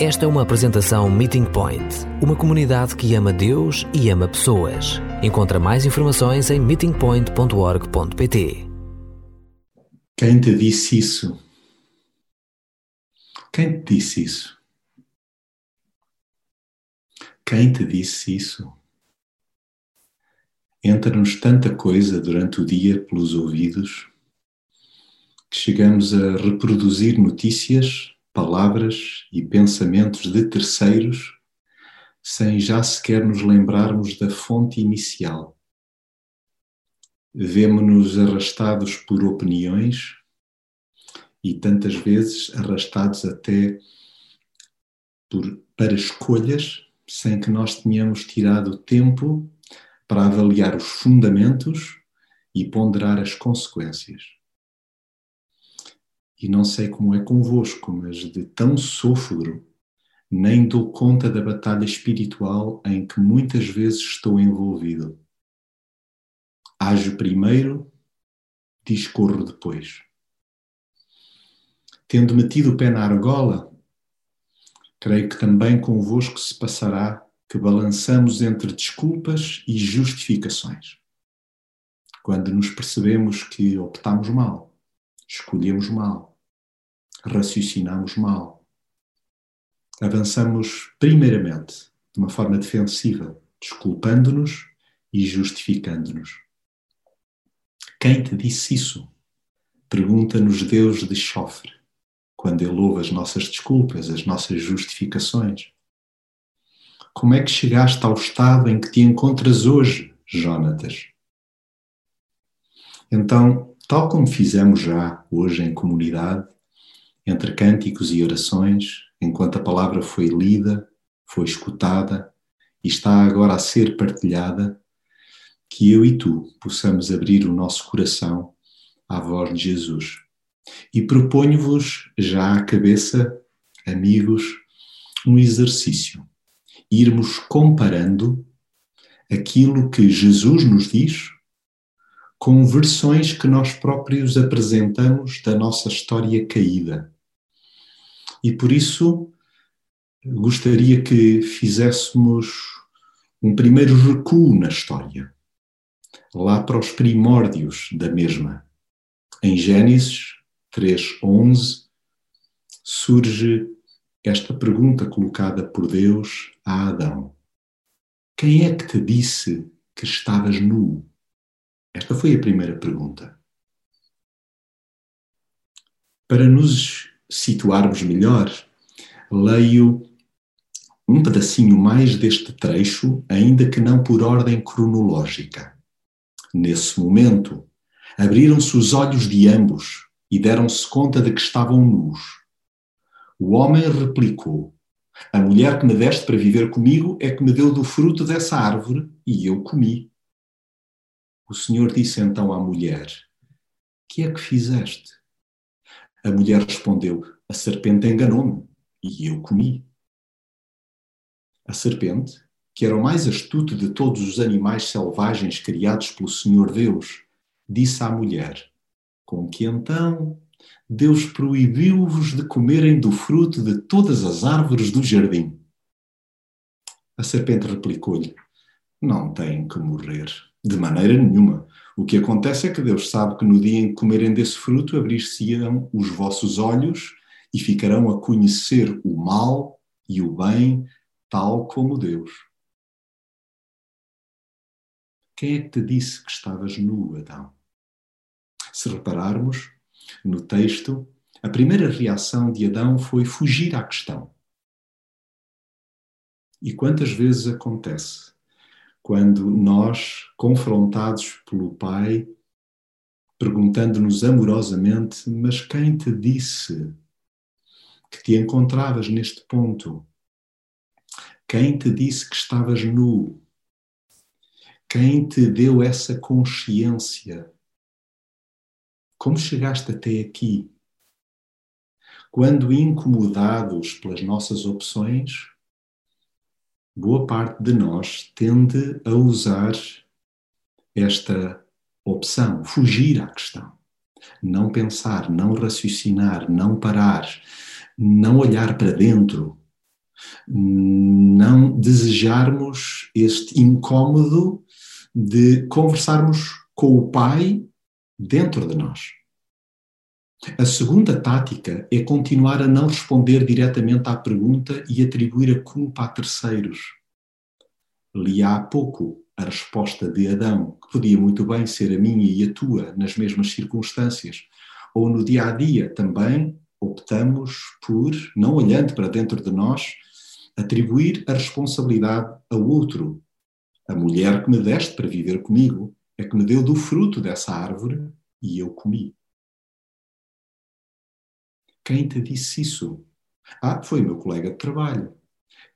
Esta é uma apresentação Meeting Point, uma comunidade que ama Deus e ama pessoas. Encontra mais informações em meetingpoint.org.pt. Quem te disse isso? Quem te disse isso? Quem te disse isso? Entra-nos tanta coisa durante o dia pelos ouvidos que chegamos a reproduzir notícias palavras e pensamentos de terceiros sem já sequer nos lembrarmos da fonte inicial. Vemo-nos arrastados por opiniões e tantas vezes arrastados até por, para escolhas sem que nós tenhamos tirado tempo para avaliar os fundamentos e ponderar as consequências. E não sei como é convosco, mas de tão sofro, nem dou conta da batalha espiritual em que muitas vezes estou envolvido. Ajo primeiro, discorro depois. Tendo metido o pé na argola, creio que também convosco se passará que balançamos entre desculpas e justificações. Quando nos percebemos que optamos mal, escolhemos mal, raciocinamos mal. Avançamos, primeiramente, de uma forma defensiva, desculpando-nos e justificando-nos. Quem te disse isso? Pergunta-nos Deus de chofre, quando Ele ouve as nossas desculpas, as nossas justificações. Como é que chegaste ao estado em que te encontras hoje, Jonatas? Então, tal como fizemos já hoje em comunidade, entre cânticos e orações, enquanto a palavra foi lida, foi escutada e está agora a ser partilhada, que eu e tu possamos abrir o nosso coração à voz de Jesus. E proponho-vos já à cabeça, amigos, um exercício. Irmos comparando aquilo que Jesus nos diz com versões que nós próprios apresentamos da nossa história caída e por isso gostaria que fizéssemos um primeiro recuo na história, lá para os primórdios da mesma. Em Gênesis 3:11 surge esta pergunta colocada por Deus a Adão: Quem é que te disse que estavas nu? Esta foi a primeira pergunta. Para nos situarmos melhor, leio um pedacinho mais deste trecho, ainda que não por ordem cronológica. Nesse momento, abriram-se os olhos de ambos e deram-se conta de que estavam nus. O homem replicou: A mulher que me deste para viver comigo é que me deu do fruto dessa árvore e eu comi. O Senhor disse então à mulher: Que é que fizeste? A mulher respondeu: A serpente enganou-me e eu comi. A serpente, que era o mais astuto de todos os animais selvagens criados pelo Senhor Deus, disse à mulher: Com que então Deus proibiu-vos de comerem do fruto de todas as árvores do jardim? A serpente replicou-lhe: Não têm que morrer, de maneira nenhuma. O que acontece é que Deus sabe que no dia em que comerem desse fruto, abrir-se-ão os vossos olhos e ficarão a conhecer o mal e o bem, tal como Deus. Quem é que te disse que estavas nu, Adão? Se repararmos no texto, a primeira reação de Adão foi fugir à questão. E quantas vezes acontece quando nós, confrontados pelo Pai, perguntando-nos amorosamente: Mas quem te disse que te encontravas neste ponto? Quem te disse que estavas nu? Quem te deu essa consciência? Como chegaste até aqui? Quando incomodados pelas nossas opções, boa parte de nós tende a usar esta opção, fugir à questão. Não pensar, não raciocinar, não parar, não olhar para dentro, Não desejarmos este incômodo de conversarmos com o Pai dentro de nós. A segunda tática é continuar a não responder diretamente à pergunta e atribuir a culpa a terceiros. Li há pouco a resposta de Adão, que podia muito bem ser a minha e a tua nas mesmas circunstâncias. Ou no dia a dia também optamos por, não olhando para dentro de nós, atribuir a responsabilidade ao outro. A mulher que me deste para viver comigo é que me deu do fruto dessa árvore e eu comi. Quem te disse isso? Ah, foi meu colega de trabalho.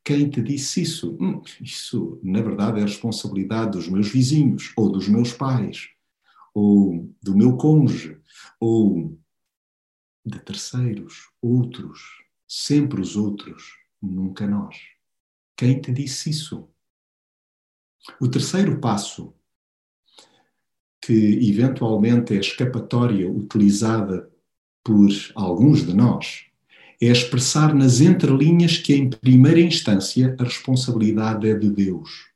Quem te disse isso? Hum, isso, na verdade, é a responsabilidade dos meus vizinhos, ou dos meus pais, ou do meu cônjuge, ou de terceiros, outros, sempre os outros, nunca nós. Quem te disse isso? O terceiro passo, que eventualmente é a escapatória utilizada por alguns de nós é expressar nas entrelinhas que, em primeira instância, a responsabilidade é de Deus.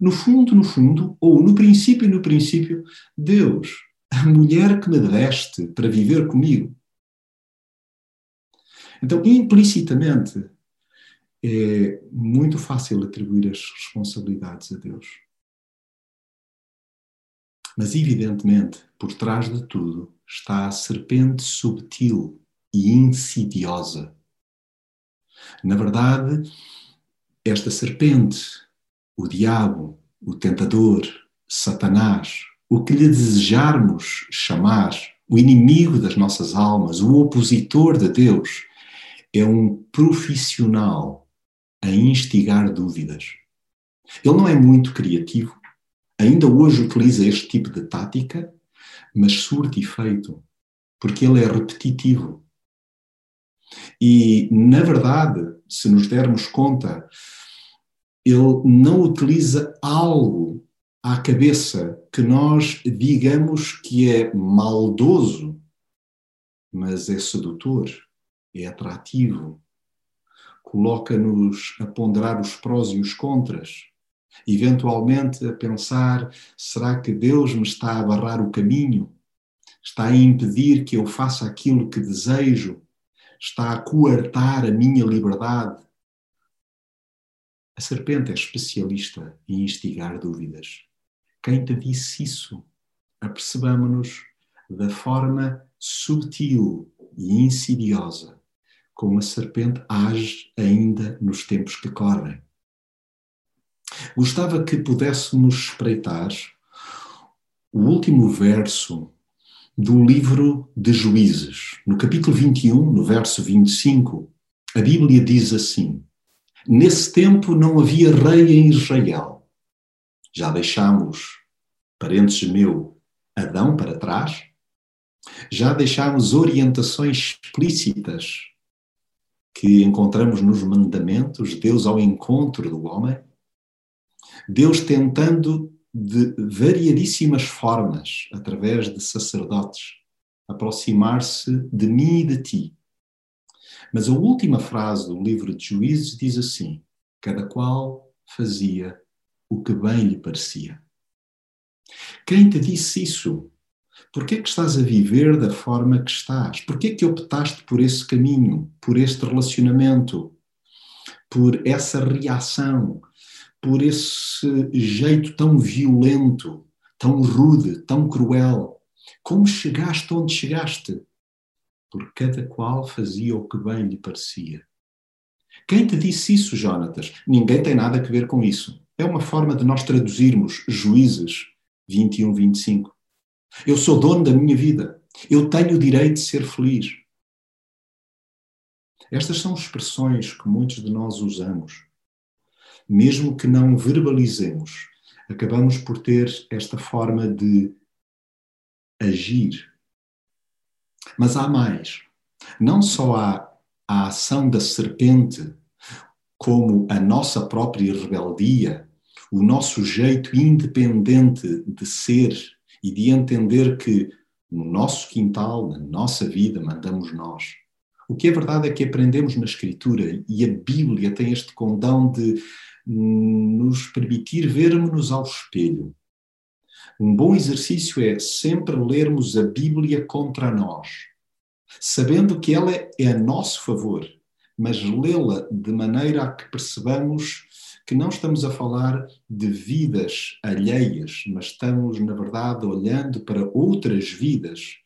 No fundo, no fundo, ou no princípio, no princípio, Deus, a mulher que me deste para viver comigo. Então, implicitamente, é muito fácil atribuir as responsabilidades a Deus. Mas, evidentemente, por trás de tudo, está a serpente subtil e insidiosa. Na verdade, esta serpente, o diabo, o tentador, Satanás, o que lhe desejarmos chamar, o inimigo das nossas almas, o opositor de Deus, é um profissional a instigar dúvidas. Ele não é muito criativo, ainda hoje utiliza este tipo de tática mas surte efeito, porque ele é repetitivo. E, na verdade, se nos dermos conta, ele não utiliza algo à cabeça que nós digamos que é maldoso, mas é sedutor, é atrativo, coloca-nos a ponderar os prós e os contras, eventualmente a pensar: será que Deus me está a barrar o caminho? Está a impedir que eu faça aquilo que desejo? Está a coartar a minha liberdade? A serpente é especialista em instigar dúvidas. Quem te disse isso? Apercebamos-nos da forma sutil e insidiosa como a serpente age ainda nos tempos que correm. Gostava que pudéssemos espreitar o último verso do livro de Juízes. No capítulo 21, no verso 25, a Bíblia diz assim: Nesse tempo não havia rei em Israel. Já deixamos, parentes meu, Adão para trás? Já deixámos orientações explícitas que encontramos nos mandamentos, Deus ao encontro do homem? Deus tentando de variadíssimas formas, através de sacerdotes, aproximar-se de mim e de ti. Mas a última frase do livro de Juízes diz assim: cada qual fazia o que bem lhe parecia. Quem te disse isso? Por que é que estás a viver da forma que estás? Por que é que optaste por esse caminho, por este relacionamento, por essa reação, por esse jeito tão violento, tão rude, tão cruel. Como chegaste onde chegaste? Por cada qual fazia o que bem lhe parecia. Quem te disse isso, Jonatas? Ninguém tem nada a ver com isso. É uma forma de nós traduzirmos Juízes 21, 25. Eu sou dono da minha vida. Eu tenho o direito de ser feliz. Estas são expressões que muitos de nós usamos mesmo que não verbalizemos, acabamos por ter esta forma de agir. Mas há mais. Não só há a ação da serpente, como a nossa própria rebeldia, o nosso jeito independente de ser e de entender que no nosso quintal, na nossa vida, mandamos nós. O que é verdade é que aprendemos na Escritura e a Bíblia tem este condão de nos permitir vermos-nos ao espelho. Um bom exercício é sempre lermos a Bíblia contra nós, sabendo que ela é a nosso favor, mas lê-la de maneira a que percebamos que não estamos a falar de vidas alheias, mas estamos, na verdade, olhando para outras vidas,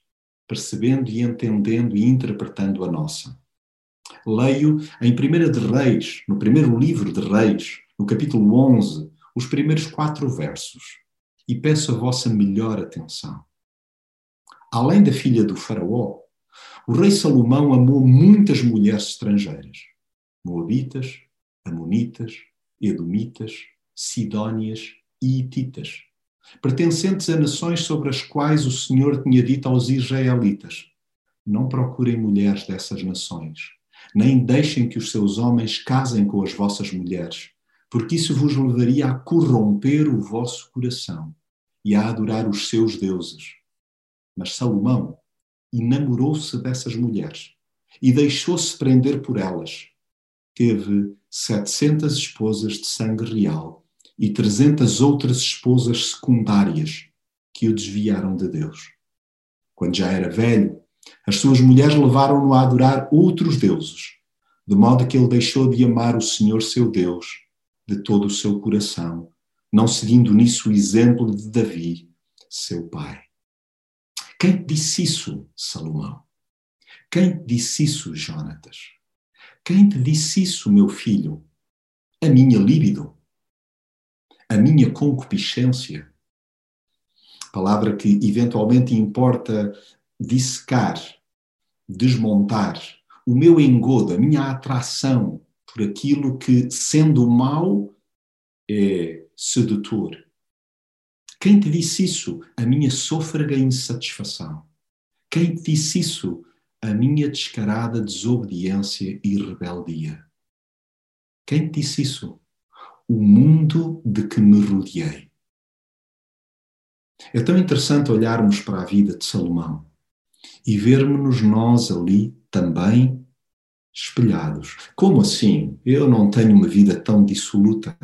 percebendo e entendendo e interpretando a nossa. Leio em 1 de Reis, no primeiro livro de Reis, no capítulo 11, os primeiros quatro versos, e peço a vossa melhor atenção. Além da filha do Faraó, o rei Salomão amou muitas mulheres estrangeiras, moabitas, amonitas, edomitas, sidónias e hititas, pertencentes a nações sobre as quais o Senhor tinha dito aos israelitas: Não procurem mulheres dessas nações, nem deixem que os seus homens casem com as vossas mulheres, porque isso vos levaria a corromper o vosso coração e a adorar os seus deuses. Mas Salomão enamorou-se dessas mulheres e deixou-se prender por elas. Teve setecentas esposas de sangue real e trezentas outras esposas secundárias que o desviaram de Deus. Quando já era velho, as suas mulheres levaram-no a adorar outros deuses, de modo que ele deixou de amar o Senhor seu Deus de todo o seu coração, não seguindo nisso o exemplo de Davi, seu pai. Quem disse isso, Salomão? Quem disse isso, Jonatas? Quem te disse isso, meu filho? A minha líbido? A minha concupiscência? Palavra que eventualmente importa dissecar, desmontar, o meu engodo, a minha atração por aquilo que, sendo mau, é sedutor. Quem te disse isso? A minha sôfrega insatisfação. Quem te disse isso? A minha descarada desobediência e rebeldia. Quem te disse isso? O mundo de que me rodeei. É tão interessante olharmos para a vida de Salomão e vermos-nos nós ali também espelhados. Como assim? Eu não tenho uma vida tão dissoluta.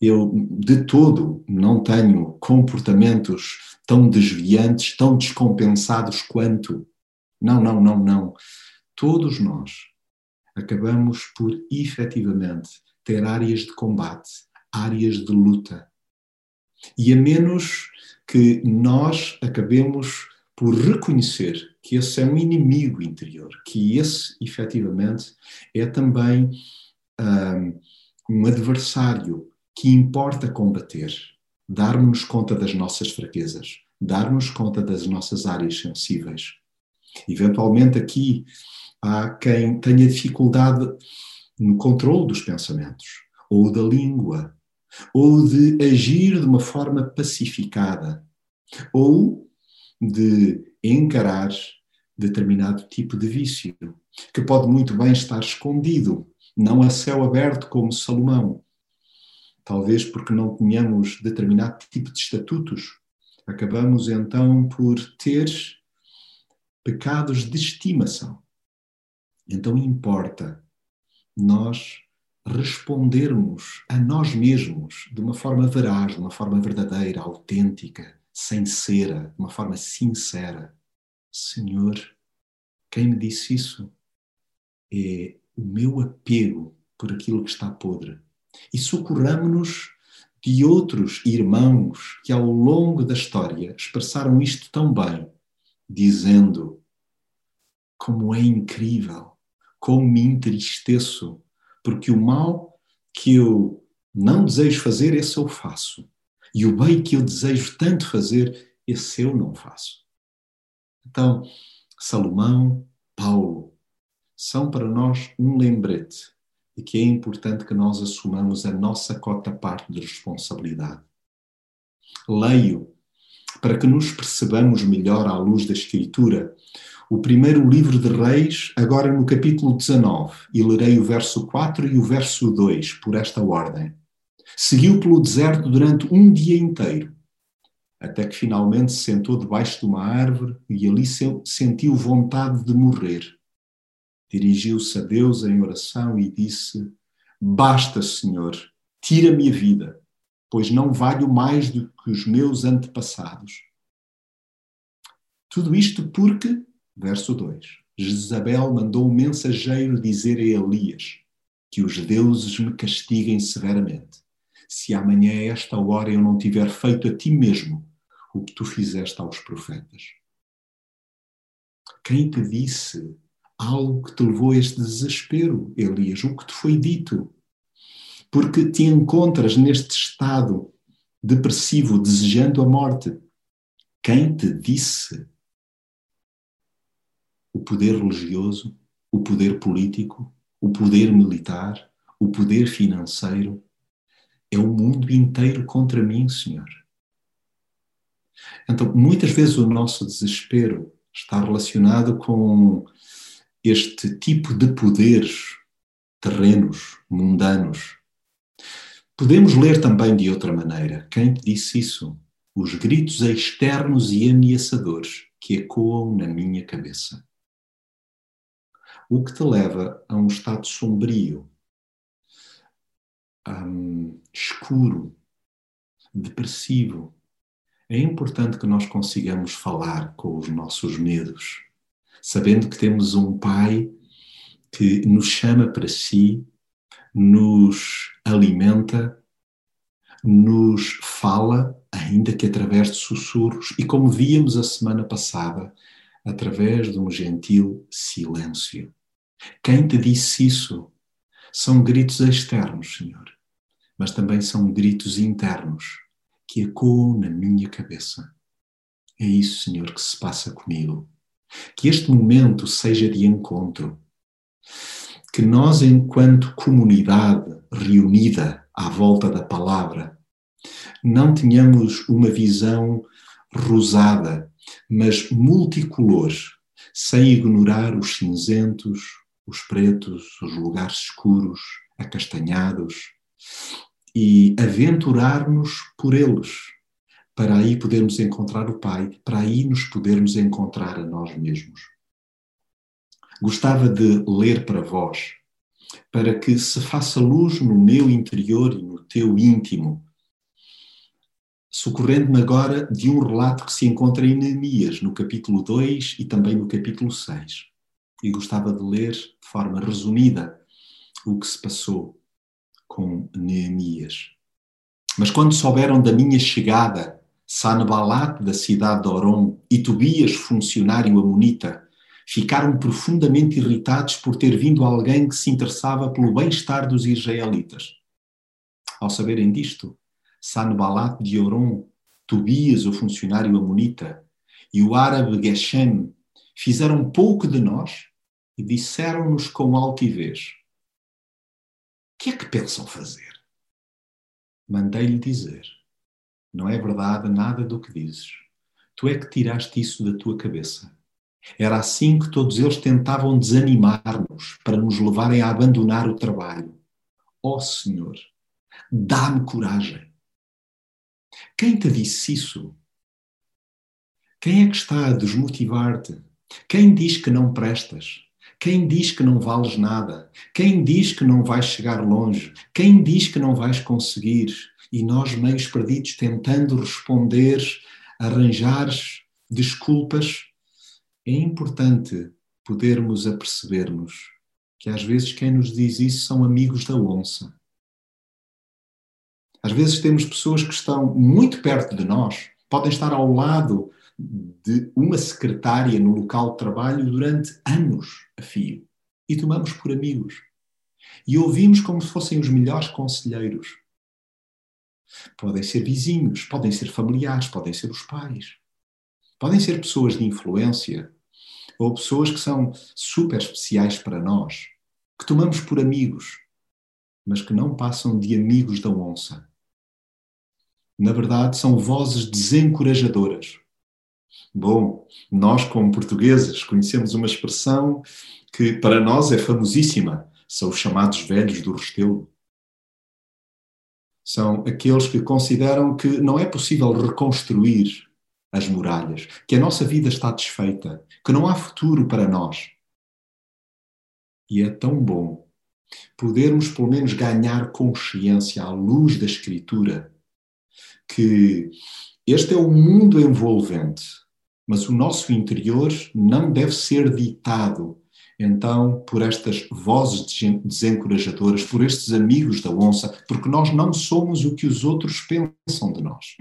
Eu, de todo, não tenho comportamentos tão desviantes, tão descompensados quanto. Não, não, não, não. Todos nós acabamos por efetivamente ter áreas de combate, áreas de luta. E a menos que nós acabemos por reconhecer que esse é um inimigo interior, que esse, efetivamente, é também um, adversário que importa combater, darmos conta das nossas fraquezas, darmos conta das nossas áreas sensíveis. Eventualmente, aqui há quem tenha dificuldade no controle dos pensamentos, ou da língua, ou de agir de uma forma pacificada, ou de encarar determinado tipo de vício, que pode muito bem estar escondido, não a céu aberto como Salomão. Talvez porque não tenhamos determinado tipo de estatutos, acabamos então por ter pecados de estimação. Então importa nós respondermos a nós mesmos de uma forma veraz, de uma forma verdadeira, autêntica, sincera, de uma forma sincera. Senhor, quem me disse isso é o meu apego por aquilo que está podre. E socorramos-nos de outros irmãos que ao longo da história expressaram isto tão bem, dizendo: Como é incrível, como me entristeço, porque o mal que eu não desejo fazer, esse eu faço. E o bem que eu desejo tanto fazer, esse eu não faço. Então, Salomão, Paulo, são para nós um lembrete de que é importante que nós assumamos a nossa cota parte de responsabilidade. Leio, para que nos percebamos melhor à luz da Escritura, o primeiro livro de Reis, agora no capítulo 19, e lerei o verso 4 e o verso 2, por esta ordem. Seguiu pelo deserto durante um dia inteiro, até que finalmente se sentou debaixo de uma árvore e ali sentiu vontade de morrer. Dirigiu-se a Deus em oração e disse: Basta, Senhor, tira-me a vida, pois não valho mais do que os meus antepassados. Tudo isto porque, verso 2, Jezabel mandou um mensageiro dizer a Elias que os deuses me castiguem severamente, se amanhã a esta hora eu não tiver feito a ti mesmo o que tu fizeste aos profetas. Quem te disse algo que te levou a este desespero, Elias? O que te foi dito? Porque te encontras neste estado depressivo, desejando a morte. Quem te disse? O poder religioso, o poder político, o poder militar, o poder financeiro. É o mundo inteiro contra mim, Senhor. Então, muitas vezes o nosso desespero está relacionado com este tipo de poderes terrenos, mundanos. Podemos ler também de outra maneira. Quem disse isso? Os gritos externos e ameaçadores que ecoam na minha cabeça. O que te leva a um estado sombrio, um, escuro, depressivo, é importante que nós consigamos falar com os nossos medos, sabendo que temos um Pai que nos chama para si, nos alimenta, nos fala, ainda que através de sussurros, e como víamos a semana passada, através de um gentil silêncio. Quem te disse isso? São gritos externos, Senhor, mas também são gritos internos que ecoam na minha cabeça. É isso, Senhor, que se passa comigo. Que este momento seja de encontro. Que nós, enquanto comunidade reunida à volta da palavra, não tenhamos uma visão rosada, mas multicolor, sem ignorar os cinzentos, os pretos, os lugares escuros, acastanhados, e aventurar-nos por eles, para aí podermos encontrar o Pai, para aí nos podermos encontrar a nós mesmos. Gostava de ler para vós, para que se faça luz no meu interior e no teu íntimo, socorrendo-me agora de um relato que se encontra em Neemias, no capítulo 2 e também no capítulo 6. E gostava de ler de forma resumida o que se passou com Neemias. Mas quando souberam da minha chegada, Sanballat, da cidade de Orom, e Tobias, funcionário amonita, ficaram profundamente irritados por ter vindo alguém que se interessava pelo bem-estar dos israelitas. Ao saberem disto, Sanballat de Orom, Tobias, o funcionário amonita, e o árabe Geshem fizeram pouco de nós e disseram-nos com altivez: que é que pensam fazer? Mandei-lhe dizer: Não é verdade nada do que dizes. Tu é que tiraste isso da tua cabeça. Era assim que todos eles tentavam desanimar-nos para nos levarem a abandonar o trabalho. Ó oh, Senhor, dá-me coragem. Quem te disse isso? Quem é que está a desmotivar-te? Quem diz que não prestas? Quem diz que não vales nada? Quem diz que não vais chegar longe? Quem diz que não vais conseguir? E nós, meios perdidos, tentando responder, arranjar desculpas, é importante podermos apercebermos que às vezes quem nos diz isso são amigos da onça. Às vezes temos pessoas que estão muito perto de nós, podem estar ao lado de uma secretária no local de trabalho durante anos e tomamos por amigos. E ouvimos como se fossem os melhores conselheiros. Podem ser vizinhos, podem ser familiares, podem ser os pais, podem ser pessoas de influência ou pessoas que são super especiais para nós, que tomamos por amigos, mas que não passam de amigos da onça. Na verdade, são vozes desencorajadoras Bom, nós, como portugueses, conhecemos uma expressão que para nós é famosíssima. São os chamados velhos do Restelo. São aqueles que consideram que não é possível reconstruir as muralhas, que a nossa vida está desfeita, que não há futuro para nós. E é tão bom podermos, pelo menos, ganhar consciência à luz da Escritura que este é o mundo envolvente, mas o nosso interior não deve ser ditado então por estas vozes desencorajadoras, por estes amigos da onça, porque nós não somos o que os outros pensam de nós.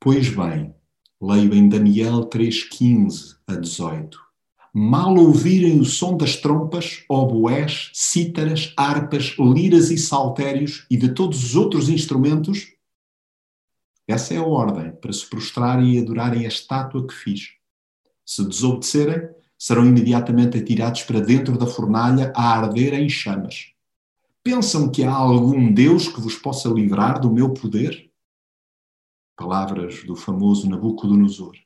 Pois bem, leio em Daniel 3,15 a 18. Mal ouvirem o som das trompas, oboés, cítaras, harpas, liras e saltérios e de todos os outros instrumentos, essa é a ordem para se prostrarem e adorarem a estátua que fiz. Se desobedecerem, serão imediatamente atirados para dentro da fornalha a arder em chamas. Pensam que há algum Deus que vos possa livrar do meu poder? Palavras do famoso Nabucodonosor.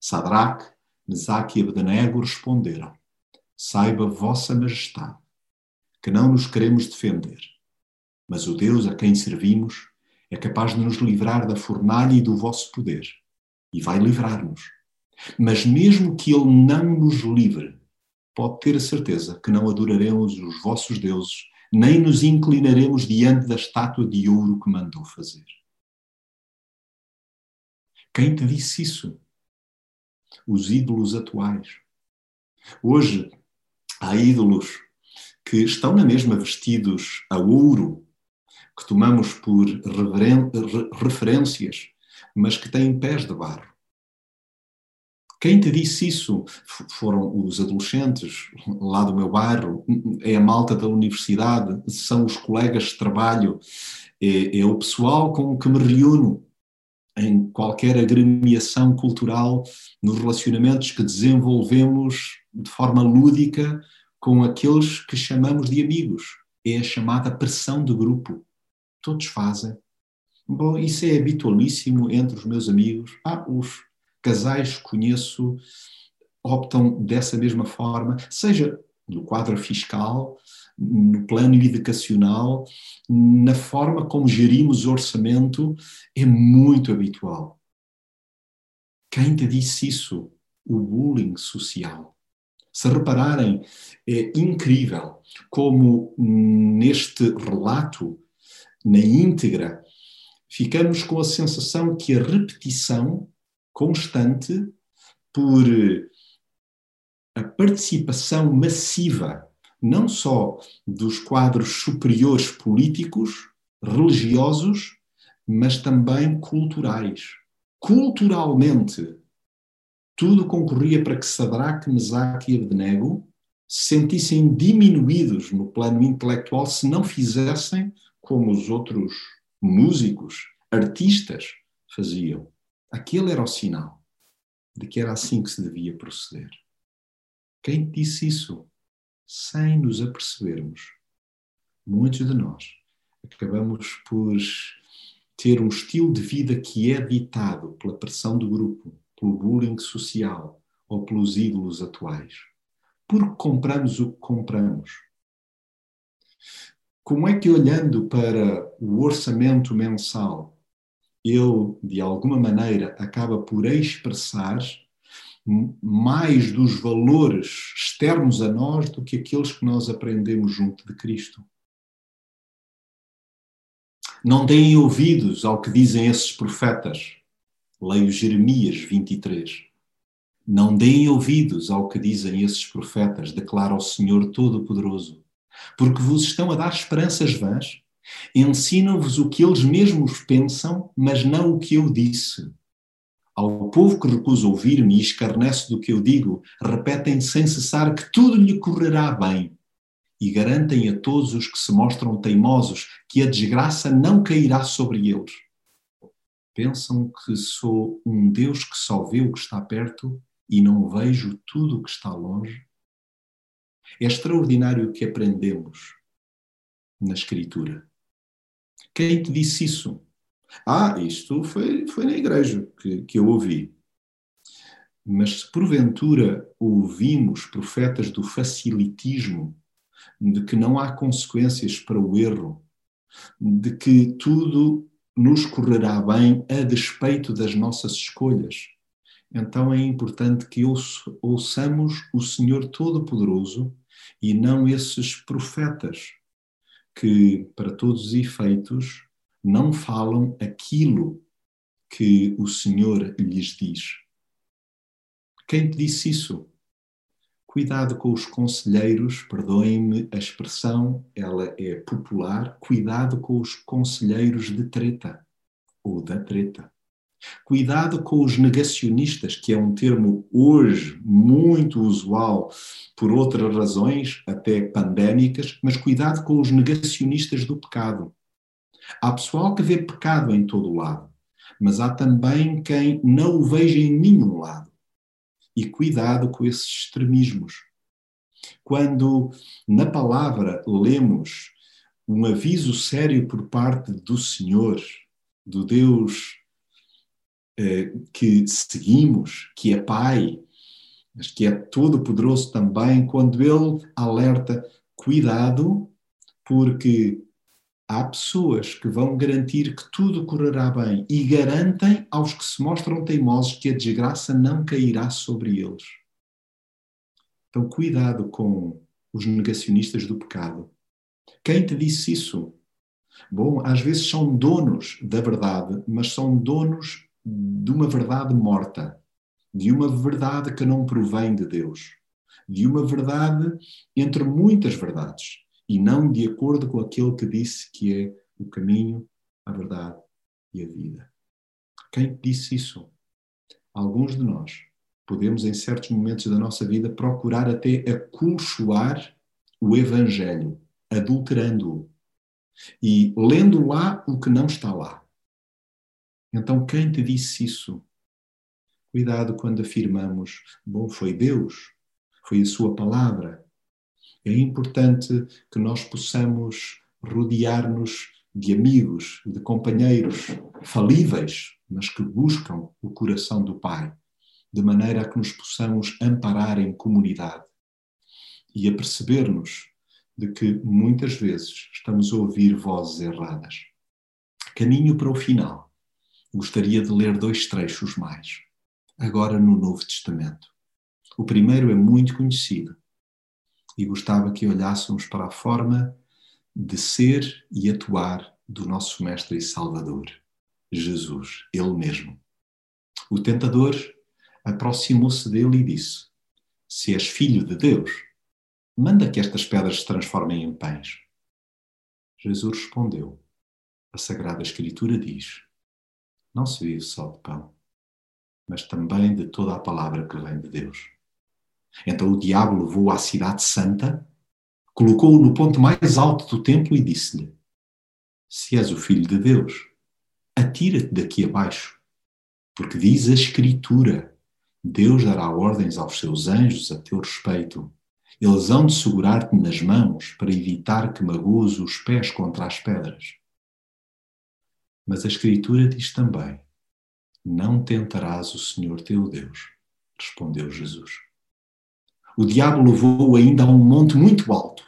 Sadraque, Mesaque e Abednego responderam: Saiba, Vossa Majestade, que não nos queremos defender, mas o Deus a quem servimos é capaz de nos livrar da fornalha e do vosso poder, e vai livrar-nos mas mesmo que ele não nos livre, pode ter a certeza que não adoraremos os vossos deuses, nem nos inclinaremos diante da estátua de ouro que mandou fazer. Quem te disse isso? Os ídolos atuais. Hoje há ídolos que estão na mesma vestidos a ouro, que tomamos por referências, mas que têm pés de barro. Quem te disse isso? Foram os adolescentes lá do meu bairro, é a malta da universidade, são os colegas de trabalho, é, é o pessoal com que me reúno em qualquer agremiação cultural, nos relacionamentos que desenvolvemos de forma lúdica com aqueles que chamamos de amigos. É a chamada pressão de grupo. Todos fazem. Bom, isso é habitualíssimo entre os meus amigos. Ah, os casais que conheço optam dessa mesma forma, seja no quadro fiscal, no plano educacional, na forma como gerimos o orçamento, é muito habitual. Quem te disse isso? O bullying social. Se repararem, é incrível como neste relato, na íntegra, ficamos com a sensação que a repetição constante por a participação massiva, não só dos quadros superiores políticos, religiosos, mas também culturais. Culturalmente, tudo concorria para que Sadraque, Mesaque e Abednego se sentissem diminuídos no plano intelectual se não fizessem como os outros músicos, artistas faziam. Aquele era o sinal de que era assim que se devia proceder. Quem disse isso? Sem nos apercebermos. Muitos de nós acabamos por ter um estilo de vida que é ditado pela pressão do grupo, pelo bullying social ou pelos ídolos atuais. Porque compramos o que compramos. Como é que, olhando para o orçamento mensal ele, de alguma maneira, acaba por expressar mais dos valores externos a nós do que aqueles que nós aprendemos junto de Cristo. Não deem ouvidos ao que dizem esses profetas. Leio Jeremias 23. Não deem ouvidos ao que dizem esses profetas, declara o Senhor Todo-Poderoso, porque vos estão a dar esperanças vãs Ensinam-vos o que eles mesmos pensam, mas não o que eu disse. Ao povo que recusa ouvir-me e escarnece do que eu digo, repetem sem cessar que tudo lhe correrá bem. E garantem a todos os que se mostram teimosos que a desgraça não cairá sobre eles. Pensam que sou um Deus que só vê o que está perto e não vejo tudo o que está longe? É extraordinário o que aprendemos na Escritura. Quem te disse isso? Ah, isto foi, foi na igreja que, que eu ouvi. Mas se porventura ouvimos profetas do facilitismo, de que não há consequências para o erro, de que tudo nos correrá bem a despeito das nossas escolhas, então é importante que ouçamos o Senhor Todo-Poderoso e não esses profetas que, para todos os efeitos, não falam aquilo que o Senhor lhes diz. Quem te disse isso? Cuidado com os conselheiros, perdoem-me a expressão, ela é popular. Cuidado com os conselheiros de treta ou da treta. Cuidado com os negacionistas, que é um termo hoje muito usual por outras razões, até pandémicas, mas cuidado com os negacionistas do pecado. Há pessoal que vê pecado em todo o lado, mas há também quem não o veja em nenhum lado. E cuidado com esses extremismos. Quando na palavra lemos um aviso sério por parte do Senhor, do Deus que seguimos, que é Pai, mas que é todo-poderoso também, quando Ele alerta: cuidado, porque há pessoas que vão garantir que tudo correrá bem e garantem aos que se mostram teimosos que a desgraça não cairá sobre eles. Então, cuidado com os negacionistas do pecado. Quem te disse isso? Bom, às vezes são donos da verdade, mas são donos de uma verdade morta, de uma verdade que não provém de Deus, de uma verdade entre muitas verdades e não de acordo com aquele que disse que é o caminho, a verdade e a vida. Quem disse isso? Alguns de nós podemos, em certos momentos da nossa vida, procurar até acolchoar o Evangelho, adulterando-o e lendo lá o que não está lá. Então, quem te disse isso? Cuidado quando afirmamos, bom, foi Deus, foi a Sua palavra, é importante que nós possamos rodear-nos de amigos, de companheiros falíveis, mas que buscam o coração do Pai, de maneira a que nos possamos amparar em comunidade e a perceber-nos de que muitas vezes estamos a ouvir vozes erradas. Caminho para o final. Gostaria de ler dois trechos mais, agora no Novo Testamento. O primeiro é muito conhecido e gostava que olhássemos para a forma de ser e atuar do nosso Mestre e Salvador, Jesus, Ele mesmo. O tentador aproximou-se dele e disse: Se és filho de Deus, manda que estas pedras se transformem em pães. Jesus respondeu: A Sagrada Escritura diz: Não se vive só de pão, mas também de toda a palavra que vem de Deus. Então o diabo levou-o à cidade santa, colocou-o no ponto mais alto do templo e disse-lhe: Se és o filho de Deus, atira-te daqui abaixo, porque diz a Escritura: Deus dará ordens aos seus anjos a teu respeito. Eles hão de segurar-te nas mãos para evitar que magoes os pés contra as pedras. Mas a Escritura diz também: Não tentarás o Senhor teu Deus, respondeu Jesus. O diabo levou-o ainda a um monte muito alto,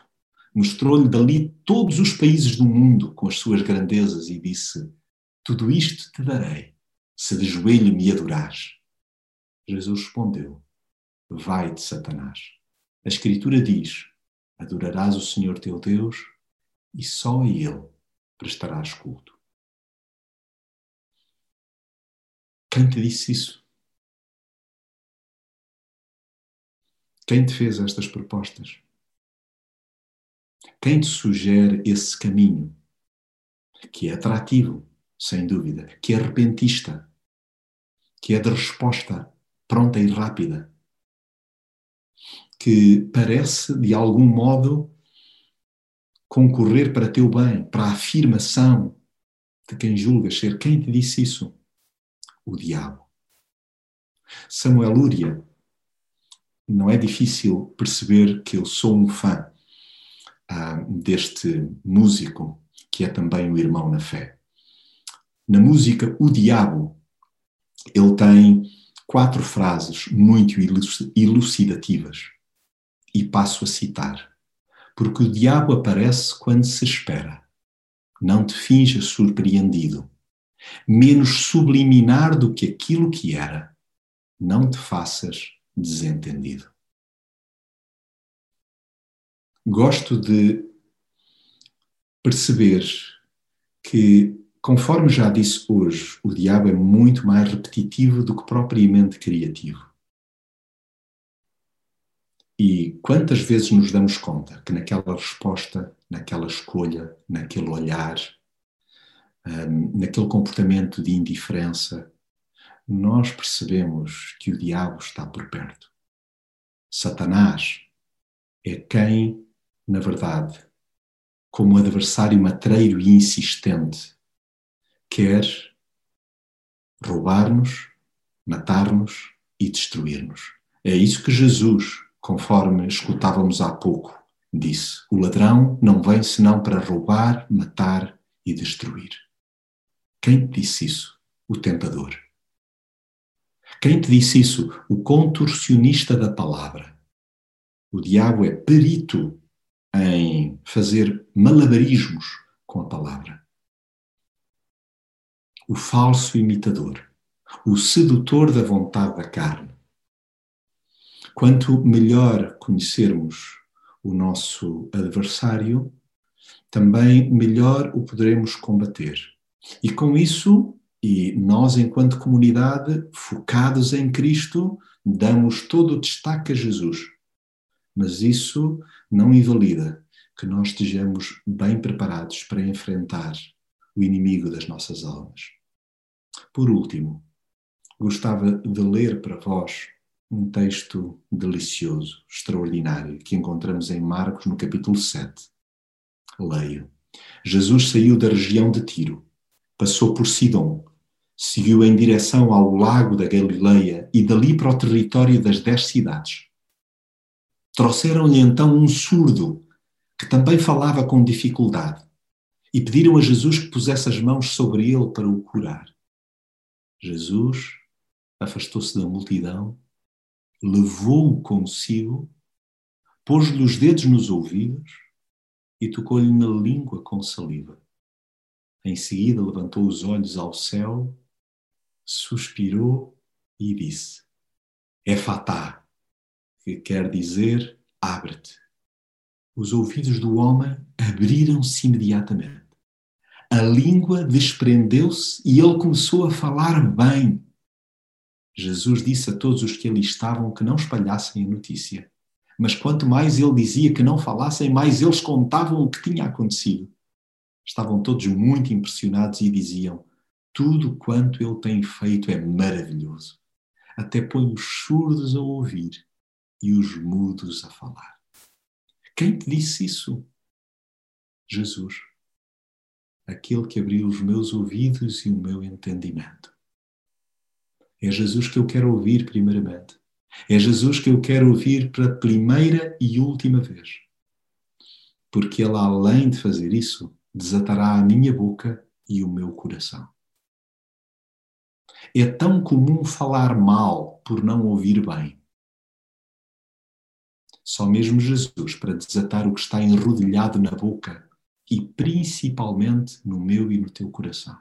mostrou-lhe dali todos os países do mundo com as suas grandezas e disse: Tudo isto te darei, se de joelho me adorares. Jesus respondeu: Vai-te, Satanás. A Escritura diz: Adorarás o Senhor teu Deus e só a Ele prestarás culto. Quem te disse isso? Quem te fez estas propostas? Quem te sugere esse caminho? Que é atrativo, sem dúvida, que é repentista, que é de resposta pronta e rápida, que parece, de algum modo, concorrer para teu bem, para a afirmação de quem julgas ser. Quem te disse isso? O diabo. Samuel Lúria não é difícil perceber que eu sou um fã ah, deste músico, que é também o irmão na fé. Na música O Diabo, ele tem quatro frases muito elucidativas. E passo a citar. Porque o diabo aparece quando se espera. Não te finjas surpreendido. Menos subliminar do que aquilo que era não te faças desentendido. Gosto de perceber que, conforme já disse hoje, o diabo é muito mais repetitivo do que propriamente criativo. E quantas vezes nos damos conta que naquela resposta, naquela escolha, naquele olhar, naquele comportamento de indiferença, nós percebemos que o diabo está por perto. Satanás é quem, na verdade, como adversário matreiro e insistente, quer roubar-nos, matar-nos e destruir-nos. É isso que Jesus conforme escutávamos há pouco, disse: O ladrão não vem senão para roubar, matar e destruir. Quem te disse isso? O tentador. Quem te disse isso? O contorcionista da palavra. O diabo é perito em fazer malabarismos com a palavra. O falso imitador, o sedutor da vontade da carne, Quanto melhor conhecermos o nosso adversário, também melhor o poderemos combater. E com isso, e nós, enquanto comunidade, focados em Cristo, damos todo o destaque a Jesus. Mas isso não invalida que nós estejamos bem preparados para enfrentar o inimigo das nossas almas. Por último, gostava de ler para vós um texto delicioso, extraordinário, que encontramos em Marcos no capítulo 7. Leio. Jesus saiu da região de Tiro, passou por Sidom, seguiu em direção ao lago da Galileia e dali para o território das dez cidades. Trouxeram-lhe então um surdo, que também falava com dificuldade, e pediram a Jesus que pusesse as mãos sobre ele para o curar. Jesus afastou-se da multidão levou-o consigo, pôs-lhe os dedos nos ouvidos e tocou-lhe na língua com saliva. Em seguida levantou os olhos ao céu, suspirou e disse: Efatá, que quer dizer abre-te. Os ouvidos do homem abriram-se imediatamente. A língua desprendeu-se e ele começou a falar bem Jesus disse a todos os que ali estavam que não espalhassem a notícia. Mas quanto mais ele dizia que não falassem, mais eles contavam o que tinha acontecido. Estavam todos muito impressionados e diziam: Tudo quanto ele tem feito é maravilhoso. Até põe os surdos a ouvir e os mudos a falar. Quem te disse isso? Jesus, aquele que abriu os meus ouvidos e o meu entendimento. É Jesus que eu quero ouvir primeiramente. É Jesus que eu quero ouvir pela primeira e última vez. Porque Ele, além de fazer isso, desatará a minha boca e o meu coração. É tão comum falar mal por não ouvir bem. Só mesmo Jesus para desatar o que está enrodilhado na boca e principalmente no meu e no teu coração.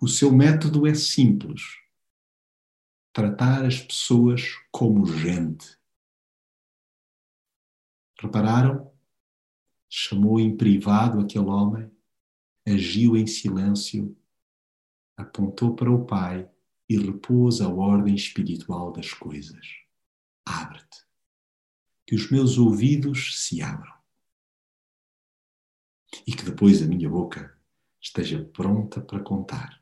O seu método é simples tratar as pessoas como gente. Repararam? Chamou em privado aquele homem, agiu em silêncio, apontou para o Pai e repôs a ordem espiritual das coisas. Abre-te. Que os meus ouvidos se abram. E que depois a minha boca esteja pronta para contar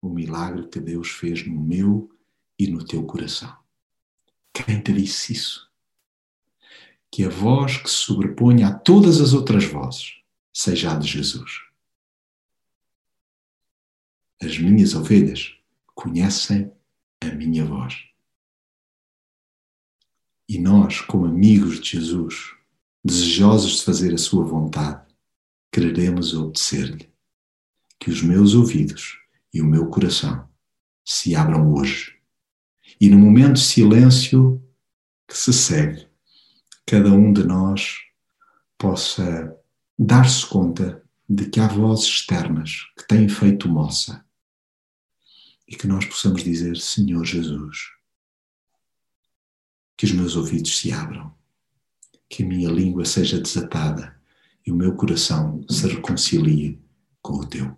o milagre que Deus fez no meu e no teu coração. Quem te disse isso? Que a voz que se sobreponha a todas as outras vozes seja a de Jesus. As minhas ovelhas conhecem a minha voz. E nós, como amigos de Jesus, desejosos de fazer a sua vontade, quereremos obedecer-lhe. Que os meus ouvidos e o meu coração se abram hoje e no momento de silêncio que se segue, cada um de nós possa dar-se conta de que há vozes externas que têm feito moça e que nós possamos dizer: Senhor Jesus, que os meus ouvidos se abram, que a minha língua seja desatada e o meu coração se reconcilie com o teu.